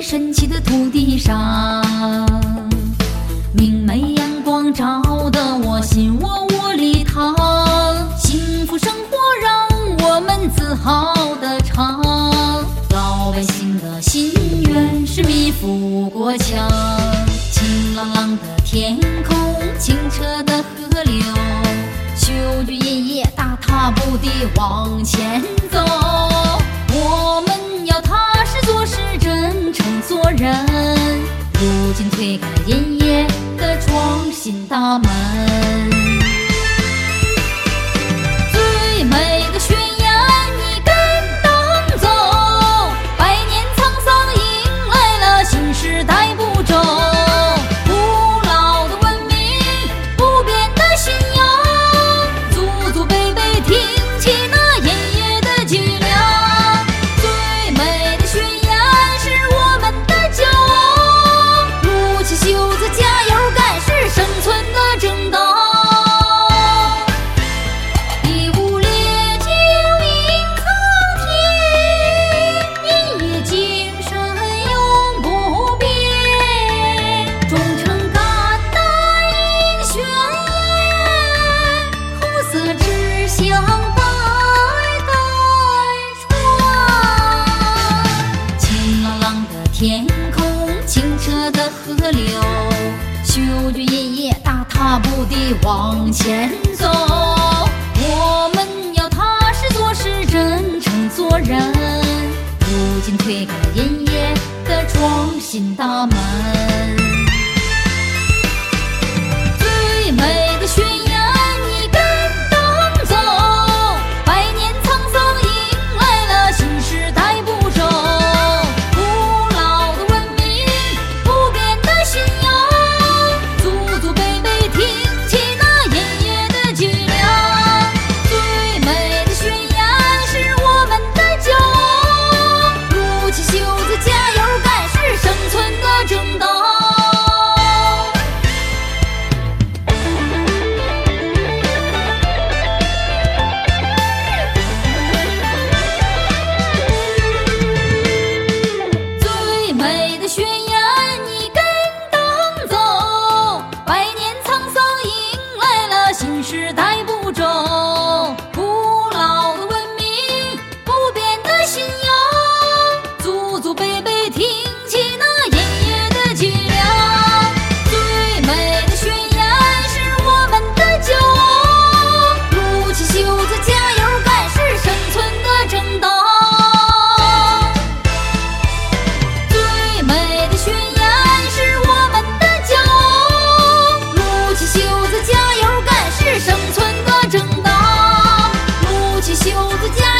神奇的土地上，明媚阳光照得我心窝窝里烫。幸福生活让我们自豪的唱，老百姓的心愿是米富国强。晴朗朗的天空，清澈的河流，秋菊夜夜大踏步地往前走。人。如今推开银叶的创新大门。清澈的河流，秀举银叶，大踏步地往前走。我们要踏实做事，真诚做人。如今推开银叶的创新大门。五只鸡